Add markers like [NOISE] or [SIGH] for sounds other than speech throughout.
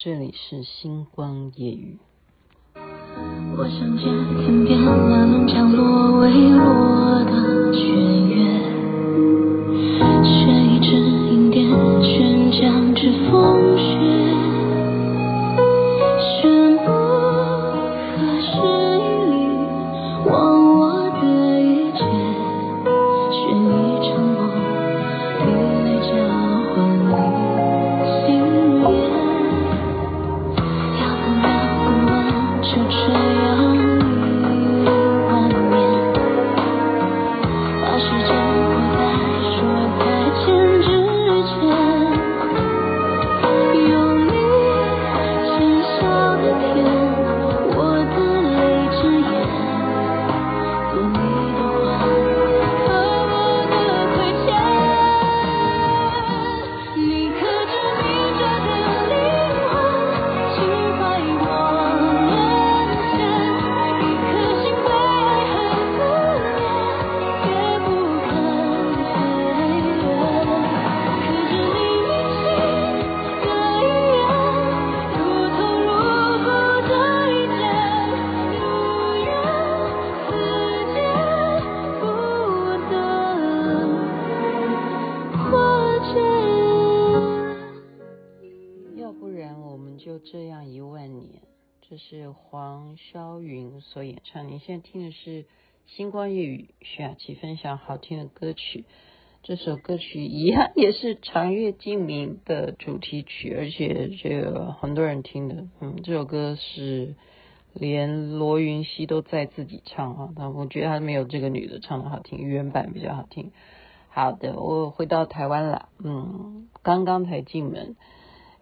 这里是星光夜雨。我想见天边那轮降落微落的雪月，悬一只银蝶悬将之风雪。所演唱。你现在听的是星光夜雨，徐雅琪分享好听的歌曲。这首歌曲一样也是《长月烬明》的主题曲，而且这个很多人听的。嗯，这首歌是连罗云熙都在自己唱啊，但我觉得他没有这个女的唱的好听，原版比较好听。好的，我回到台湾了，嗯，刚刚才进门，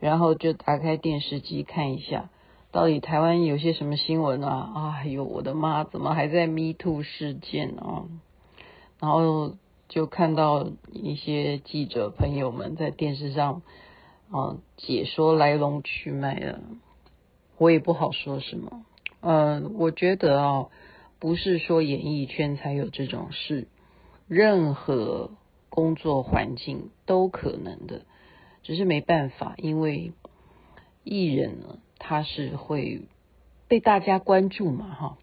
然后就打开电视机看一下。到底台湾有些什么新闻啊？哎呦，我的妈，怎么还在 Me Too 事件啊？然后就看到一些记者朋友们在电视上啊解说来龙去脉的，我也不好说什么。嗯，我觉得啊，不是说演艺圈才有这种事，任何工作环境都可能的，只是没办法，因为艺人呢。他是会被大家关注嘛？哈，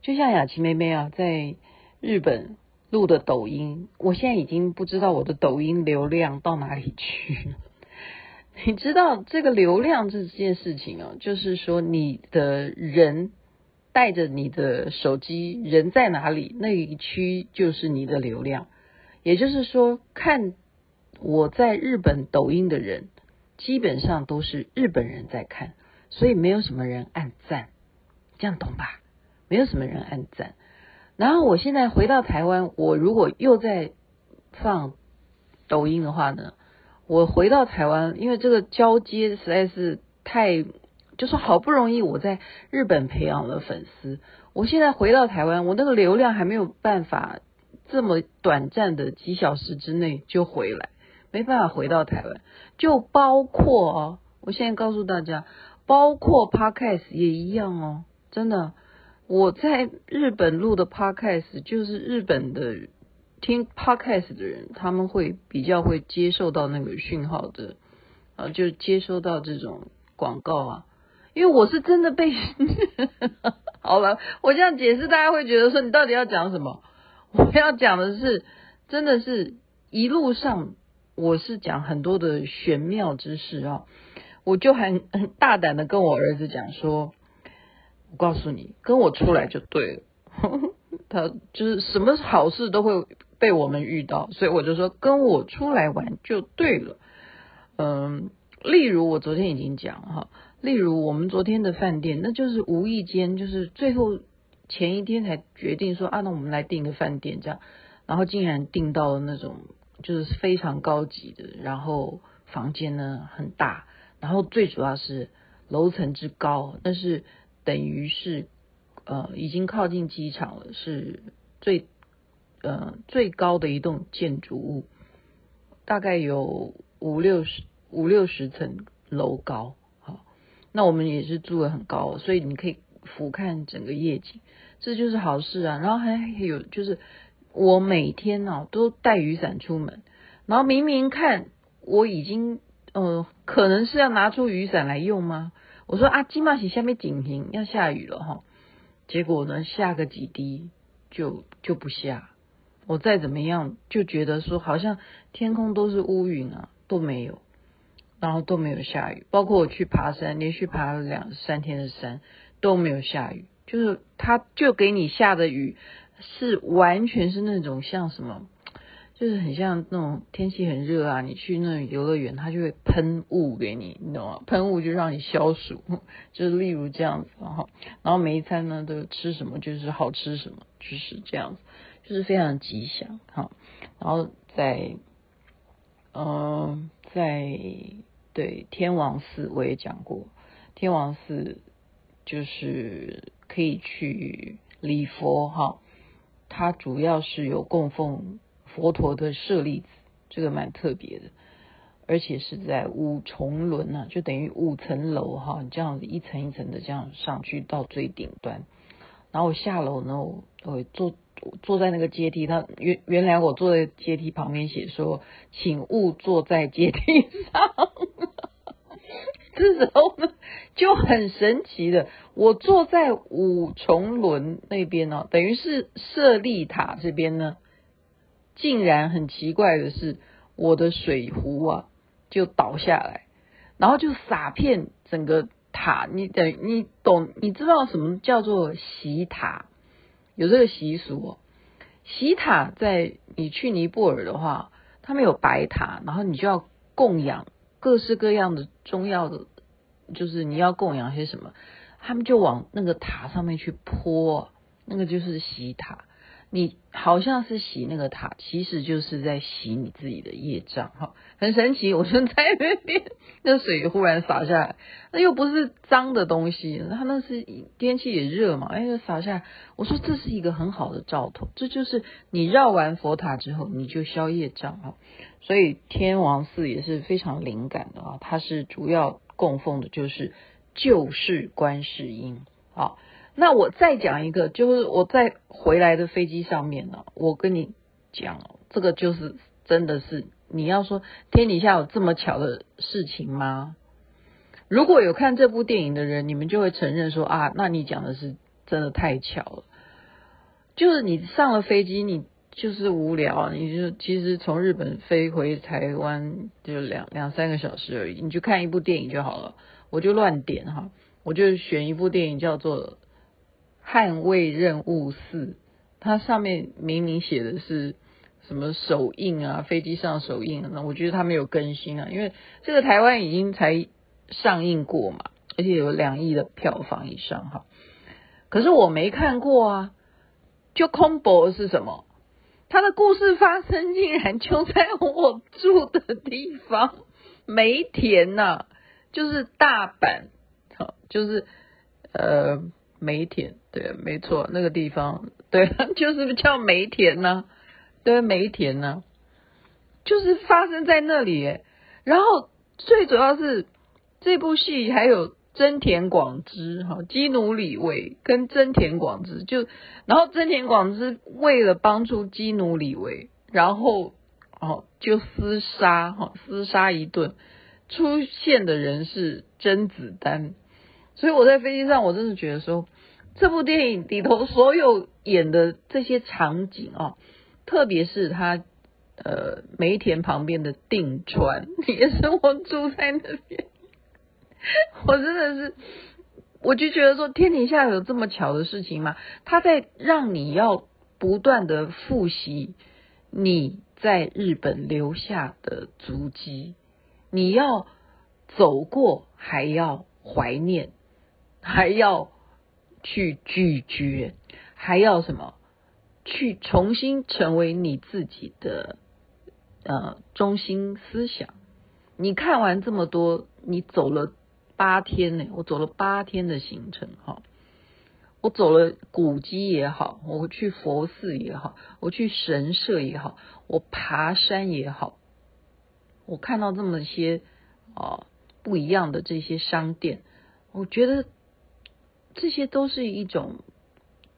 就像雅琪妹妹啊，在日本录的抖音，我现在已经不知道我的抖音流量到哪里去了。[LAUGHS] 你知道这个流量这件事情啊，就是说你的人带着你的手机，人在哪里，那一区就是你的流量。也就是说，看我在日本抖音的人，基本上都是日本人在看。所以没有什么人按赞，这样懂吧？没有什么人按赞。然后我现在回到台湾，我如果又在放抖音的话呢，我回到台湾，因为这个交接实在是太，就是好不容易我在日本培养了粉丝，我现在回到台湾，我那个流量还没有办法这么短暂的几小时之内就回来，没办法回到台湾，就包括哦，我现在告诉大家。包括 Podcast 也一样哦，真的，我在日本录的 Podcast 就是日本的听 Podcast 的人，他们会比较会接受到那个讯号的，啊，就接收到这种广告啊，因为我是真的被，[LAUGHS] 好了，我这样解释，大家会觉得说你到底要讲什么？我要讲的是，真的是一路上我是讲很多的玄妙之事啊。我就很 [LAUGHS] 很大胆的跟我儿子讲说，我告诉你，跟我出来就对了。[LAUGHS] 他就是什么好事都会被我们遇到，所以我就说跟我出来玩就对了。嗯，例如我昨天已经讲哈，例如我们昨天的饭店，那就是无意间，就是最后前一天才决定说啊，那我们来订个饭店这样，然后竟然订到了那种就是非常高级的，然后房间呢很大。然后最主要是楼层之高，那是等于是呃已经靠近机场了，是最呃最高的一栋建筑物，大概有五六十五六十层楼高。好，那我们也是住的很高，所以你可以俯瞰整个夜景，这就是好事啊。然后还有就是我每天呢、都带雨伞出门，然后明明看我已经。呃，可能是要拿出雨伞来用吗？我说啊，今晚起下面警停，要下雨了哈。结果呢，下个几滴就就不下。我再怎么样就觉得说，好像天空都是乌云啊，都没有，然后都没有下雨。包括我去爬山，连续爬了两三天的山都没有下雨，就是它就给你下的雨是完全是那种像什么。就是很像那种天气很热啊，你去那种游乐园，它就会喷雾给你，你懂吗？喷雾就让你消暑，[LAUGHS] 就是例如这样子哈。然后每一餐呢都吃什么，就是好吃什么，就是这样子，就是非常吉祥哈。然后在，嗯、在对天王寺我也讲过，天王寺就是可以去礼佛哈，它主要是有供奉。佛陀的舍利子，这个蛮特别的，而且是在五重轮呐、啊，就等于五层楼哈，你这样子一层一层的这样上去到最顶端，然后我下楼呢，我我坐坐在那个阶梯，他原原来我坐在阶梯旁边写说，请勿坐在阶梯上，这时候呢就很神奇的，我坐在五重轮那边呢，等于是舍利塔这边呢。竟然很奇怪的是，我的水壶啊就倒下来，然后就洒遍整个塔。你等你懂，你知道什么叫做洗塔？有这个习俗哦。洗塔在你去尼泊尔的话，他们有白塔，然后你就要供养各式各样的中药的，就是你要供养些什么，他们就往那个塔上面去泼，那个就是洗塔。你好像是洗那个塔，其实就是在洗你自己的业障，哈，很神奇。我就在那边，那水忽然洒下来，那又不是脏的东西，它那是天气也热嘛，哎，就洒下来。我说这是一个很好的兆头，这就是你绕完佛塔之后，你就消业障哈。所以天王寺也是非常灵感的啊，它是主要供奉的就是救世观世音，好。那我再讲一个，就是我在回来的飞机上面呢，我跟你讲，这个就是真的是你要说天底下有这么巧的事情吗？如果有看这部电影的人，你们就会承认说啊，那你讲的是真的太巧了。就是你上了飞机，你就是无聊，你就其实从日本飞回台湾就两两三个小时而已，你就看一部电影就好了。我就乱点哈，我就选一部电影叫做。捍卫任务四，它上面明明写的是什么首映啊，飞机上首映，那我觉得它没有更新啊，因为这个台湾已经才上映过嘛，而且有两亿的票房以上哈。可是我没看过啊，就空博是什么？它的故事发生竟然就在我住的地方梅田呐、啊，就是大阪，好，就是呃。梅田，对，没错，那个地方，对，[LAUGHS] 就是叫梅田呐、对，梅田呐、就是发生在那里。然后最主要是这部戏还有真田广之哈，基努里维跟真田广之就，然后真田广之为了帮助基努里维，然后哦就厮杀哈，厮杀一顿，出现的人是甄子丹。所以我在飞机上，我真的觉得说，这部电影里头所有演的这些场景啊，特别是他呃梅田旁边的定川，[LAUGHS] 也是我住在那边，[LAUGHS] 我真的是，我就觉得说，天底下有这么巧的事情吗？他在让你要不断的复习你在日本留下的足迹，你要走过，还要怀念。还要去咀嚼，还要什么？去重新成为你自己的呃中心思想。你看完这么多，你走了八天呢，我走了八天的行程哈。我走了古迹也好，我去佛寺也好，我去神社也好，我爬山也好，我看到这么些啊不一样的这些商店，我觉得。这些都是一种，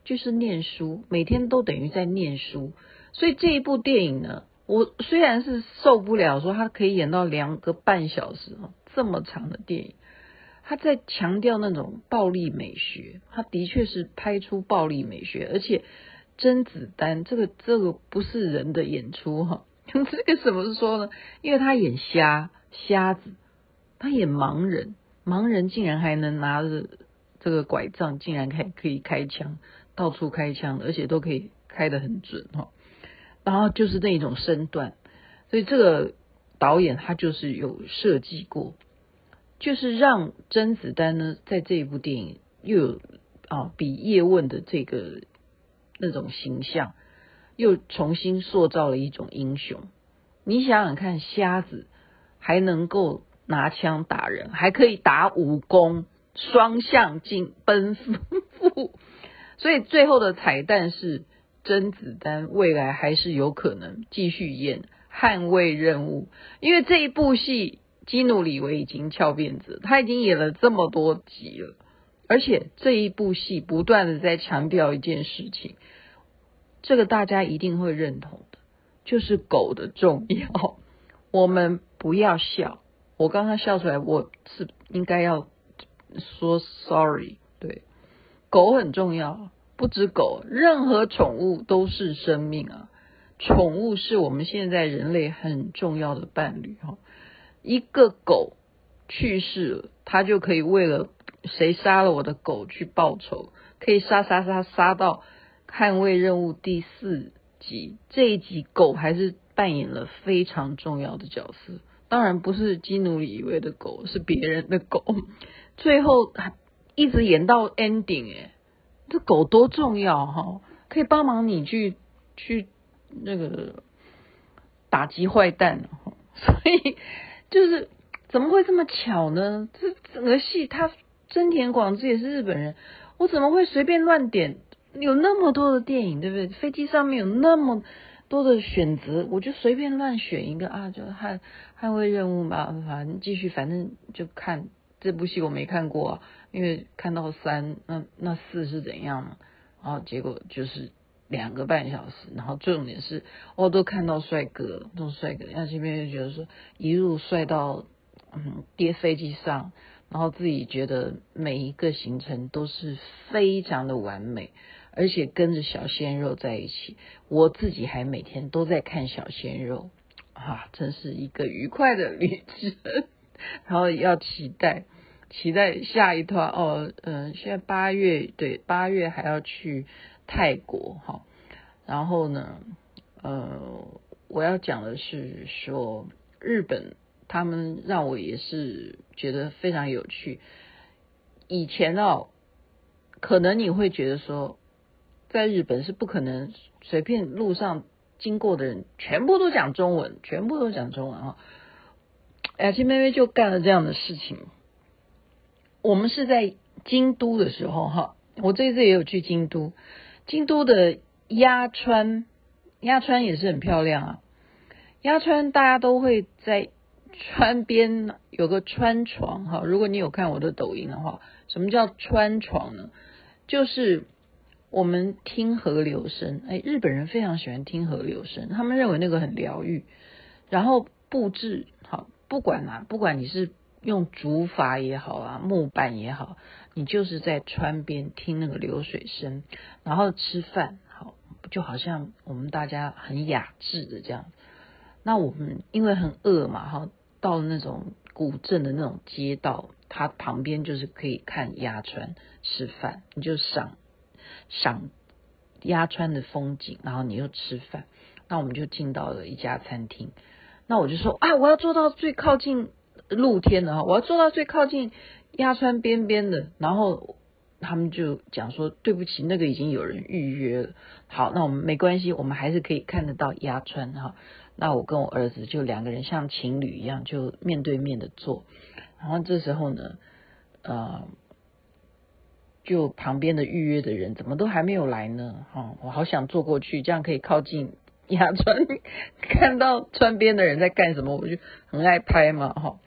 就是念书，每天都等于在念书。所以这一部电影呢，我虽然是受不了说他可以演到两个半小时这么长的电影，他在强调那种暴力美学，他的确是拍出暴力美学，而且甄子丹这个这个不是人的演出哈，[LAUGHS] 这个怎么说呢？因为他演瞎瞎子，他演盲人，盲人竟然还能拿着这个拐杖，竟然还可以开枪，到处开枪，而且都可以开得很准哈。然后就是那种身段，所以这个导演他就是有设计过，就是让甄子丹呢在这一部电影又有啊比叶问的这个那种形象，又重新塑造了一种英雄。你想想看，瞎子还能够拿枪打人，还可以打武功，双向进奔赴，[LAUGHS] 所以最后的彩蛋是。甄子丹未来还是有可能继续演捍卫任务，因为这一部戏基努里维已经翘辫子，他已经演了这么多集了，而且这一部戏不断的在强调一件事情，这个大家一定会认同的，就是狗的重要。我们不要笑，我刚刚笑出来，我是应该要说 sorry，对，狗很重要。不止狗，任何宠物都是生命啊！宠物是我们现在人类很重要的伴侣哈。一个狗去世了，它就可以为了谁杀了我的狗去报仇，可以杀杀杀杀到捍卫任务第四集。这一集狗还是扮演了非常重要的角色，当然不是基努李维的狗，是别人的狗。最后还一直演到 ending 哎。这狗多重要哈，可以帮忙你去去那个打击坏蛋，[LAUGHS] 所以就是怎么会这么巧呢？这整个戏，他真田广之也是日本人，我怎么会随便乱点？有那么多的电影，对不对？飞机上面有那么多的选择，我就随便乱选一个啊，就捍捍卫任务吧，反正继续，反正就看。这部戏我没看过啊，因为看到三，那那四是怎样呢？然后结果就是两个半小时，然后重点是我都看到帅哥，都帅哥，那这边就觉得说一路帅到嗯，跌飞机上，然后自己觉得每一个行程都是非常的完美，而且跟着小鲜肉在一起，我自己还每天都在看小鲜肉啊，真是一个愉快的旅程，然后要期待。期待下一段哦，嗯，现在八月对，八月还要去泰国哈，然后呢，呃，我要讲的是说日本，他们让我也是觉得非常有趣。以前哦，可能你会觉得说，在日本是不可能随便路上经过的人全部都讲中文，全部都讲中文啊。雅琪妹妹就干了这样的事情。我们是在京都的时候，哈，我这次也有去京都。京都的鸭川，鸭川也是很漂亮啊。鸭川大家都会在川边有个川床，哈。如果你有看我的抖音的话，什么叫川床呢？就是我们听河流声，哎，日本人非常喜欢听河流声，他们认为那个很疗愈。然后布置，不管啊，不管你是。用竹筏也好啊，木板也好，你就是在川边听那个流水声，然后吃饭，好，就好像我们大家很雅致的这样。那我们因为很饿嘛，哈，到了那种古镇的那种街道，它旁边就是可以看鸭川吃饭，你就赏赏鸭川的风景，然后你又吃饭。那我们就进到了一家餐厅，那我就说啊，我要坐到最靠近。露天的哈，我要坐到最靠近鸭川边边的，然后他们就讲说对不起，那个已经有人预约了。好，那我们没关系，我们还是可以看得到鸭川哈。那我跟我儿子就两个人像情侣一样，就面对面的坐。然后这时候呢，呃，就旁边的预约的人怎么都还没有来呢？哈，我好想坐过去，这样可以靠近 [LAUGHS] 鸭川，看到川边的人在干什么，我就很爱拍嘛，哈。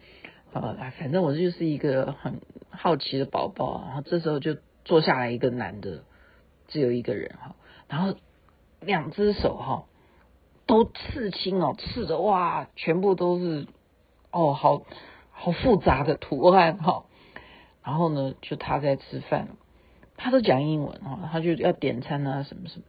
啊，反正我就是一个很好奇的宝宝，然后这时候就坐下来一个男的，只有一个人哈，然后两只手哈都刺青哦，刺的哇，全部都是哦，好好复杂的图案哈、哦。然后呢，就他在吃饭，他都讲英文啊、哦，他就要点餐啊什么什么，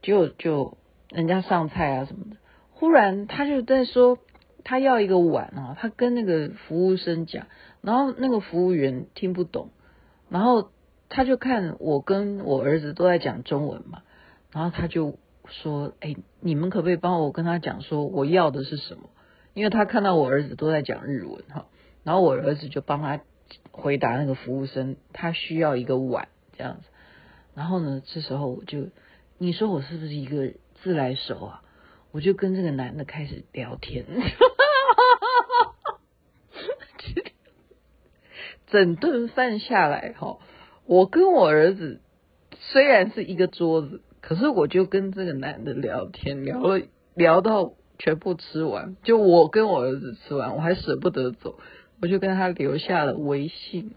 就就人家上菜啊什么的，忽然他就在说他要一个碗啊，他跟那个服务生讲，然后那个服务员听不懂，然后他就看我跟我儿子都在讲中文嘛，然后他就。说，哎，你们可不可以帮我跟他讲说我要的是什么？因为他看到我儿子都在讲日文哈，然后我儿子就帮他回答那个服务生，他需要一个碗这样子。然后呢，这时候我就，你说我是不是一个自来熟啊？我就跟这个男的开始聊天，[LAUGHS] 整顿饭下来哈，我跟我儿子虽然是一个桌子。可是我就跟这个男的聊天，聊了聊到全部吃完，就我跟我儿子吃完，我还舍不得走，我就跟他留下了微信。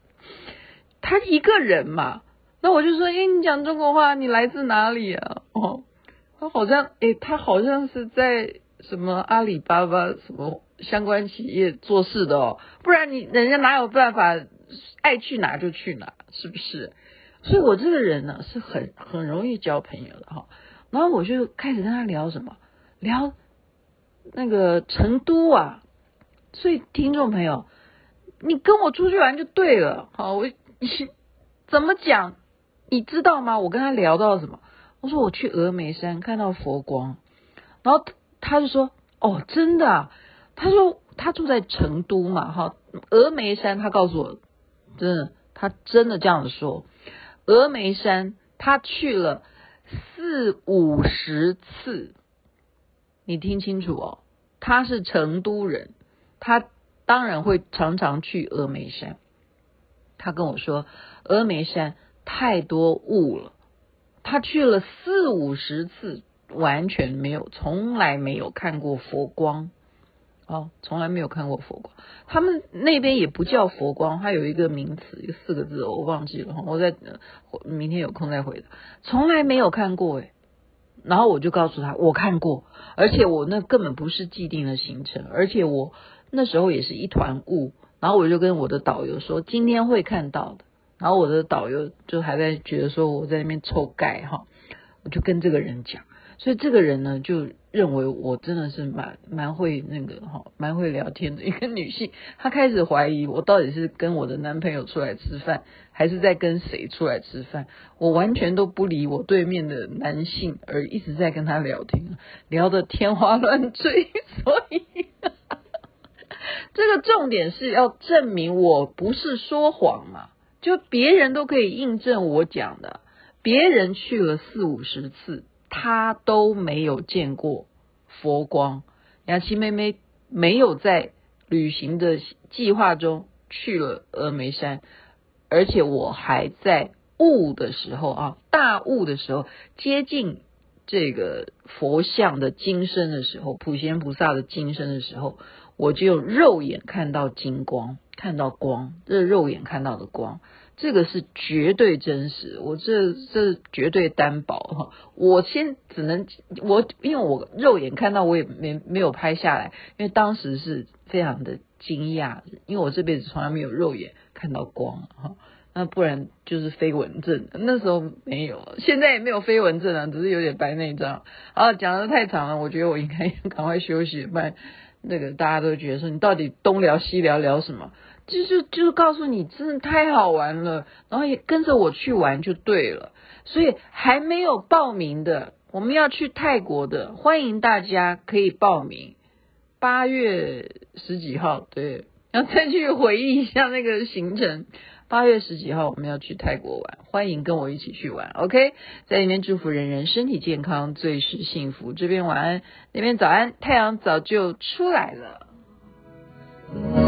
[LAUGHS] 他一个人嘛，那我就说，哎，你讲中国话，你来自哪里啊？哦，他好像，哎，他好像是在什么阿里巴巴什么相关企业做事的哦，不然你人家哪有办法爱去哪就去哪，是不是？所以我这个人呢，是很很容易交朋友的哈，然后我就开始跟他聊什么，聊那个成都啊。所以听众朋友，你跟我出去玩就对了，好，我 [LAUGHS] 怎么讲，你知道吗？我跟他聊到什么？我说我去峨眉山看到佛光，然后他就说哦，真的啊，他说他住在成都嘛，哈，峨眉山，他告诉我，真的，他真的这样子说。峨眉山，他去了四五十次，你听清楚哦，他是成都人，他当然会常常去峨眉山。他跟我说，峨眉山太多雾了，他去了四五十次，完全没有，从来没有看过佛光。哦，从来没有看过佛光，他们那边也不叫佛光，它有一个名词，一个四个字，我忘记了。我在明天有空再回答。从来没有看过诶，然后我就告诉他，我看过，而且我那根本不是既定的行程，而且我那时候也是一团雾，然后我就跟我的导游说今天会看到的，然后我的导游就还在觉得说我在那边臭盖哈，我就跟这个人讲。所以这个人呢，就认为我真的是蛮蛮会那个哈，蛮会聊天的一个女性。她开始怀疑我到底是跟我的男朋友出来吃饭，还是在跟谁出来吃饭。我完全都不理我对面的男性，而一直在跟他聊天，聊得天花乱坠。[LAUGHS] 所以这个重点是要证明我不是说谎嘛，就别人都可以印证我讲的，别人去了四五十次。他都没有见过佛光，雅琪妹妹没有在旅行的计划中去了峨眉山，而且我还在雾的时候啊，大雾的时候接近这个佛像的金身的时候，普贤菩萨的金身的时候，我就肉眼看到金光，看到光，这是肉眼看到的光。这个是绝对真实，我这这绝对担保哈。我先只能我，因为我肉眼看到，我也没没有拍下来，因为当时是非常的惊讶，因为我这辈子从来没有肉眼看到光哈。那不然就是飞蚊症，那时候没有，现在也没有飞蚊症啊，只是有点白内障。啊，讲得太长了，我觉得我应该 [LAUGHS] 赶快休息，不然那个大家都觉得说你到底东聊西聊聊什么？就是就是告诉你，真的太好玩了，然后也跟着我去玩就对了。所以还没有报名的，我们要去泰国的，欢迎大家可以报名。八月十几号，对，要再去回忆一下那个行程。八月十几号我们要去泰国玩，欢迎跟我一起去玩。OK，在里面祝福人人身体健康，最是幸福。这边晚安，那边早安，太阳早就出来了。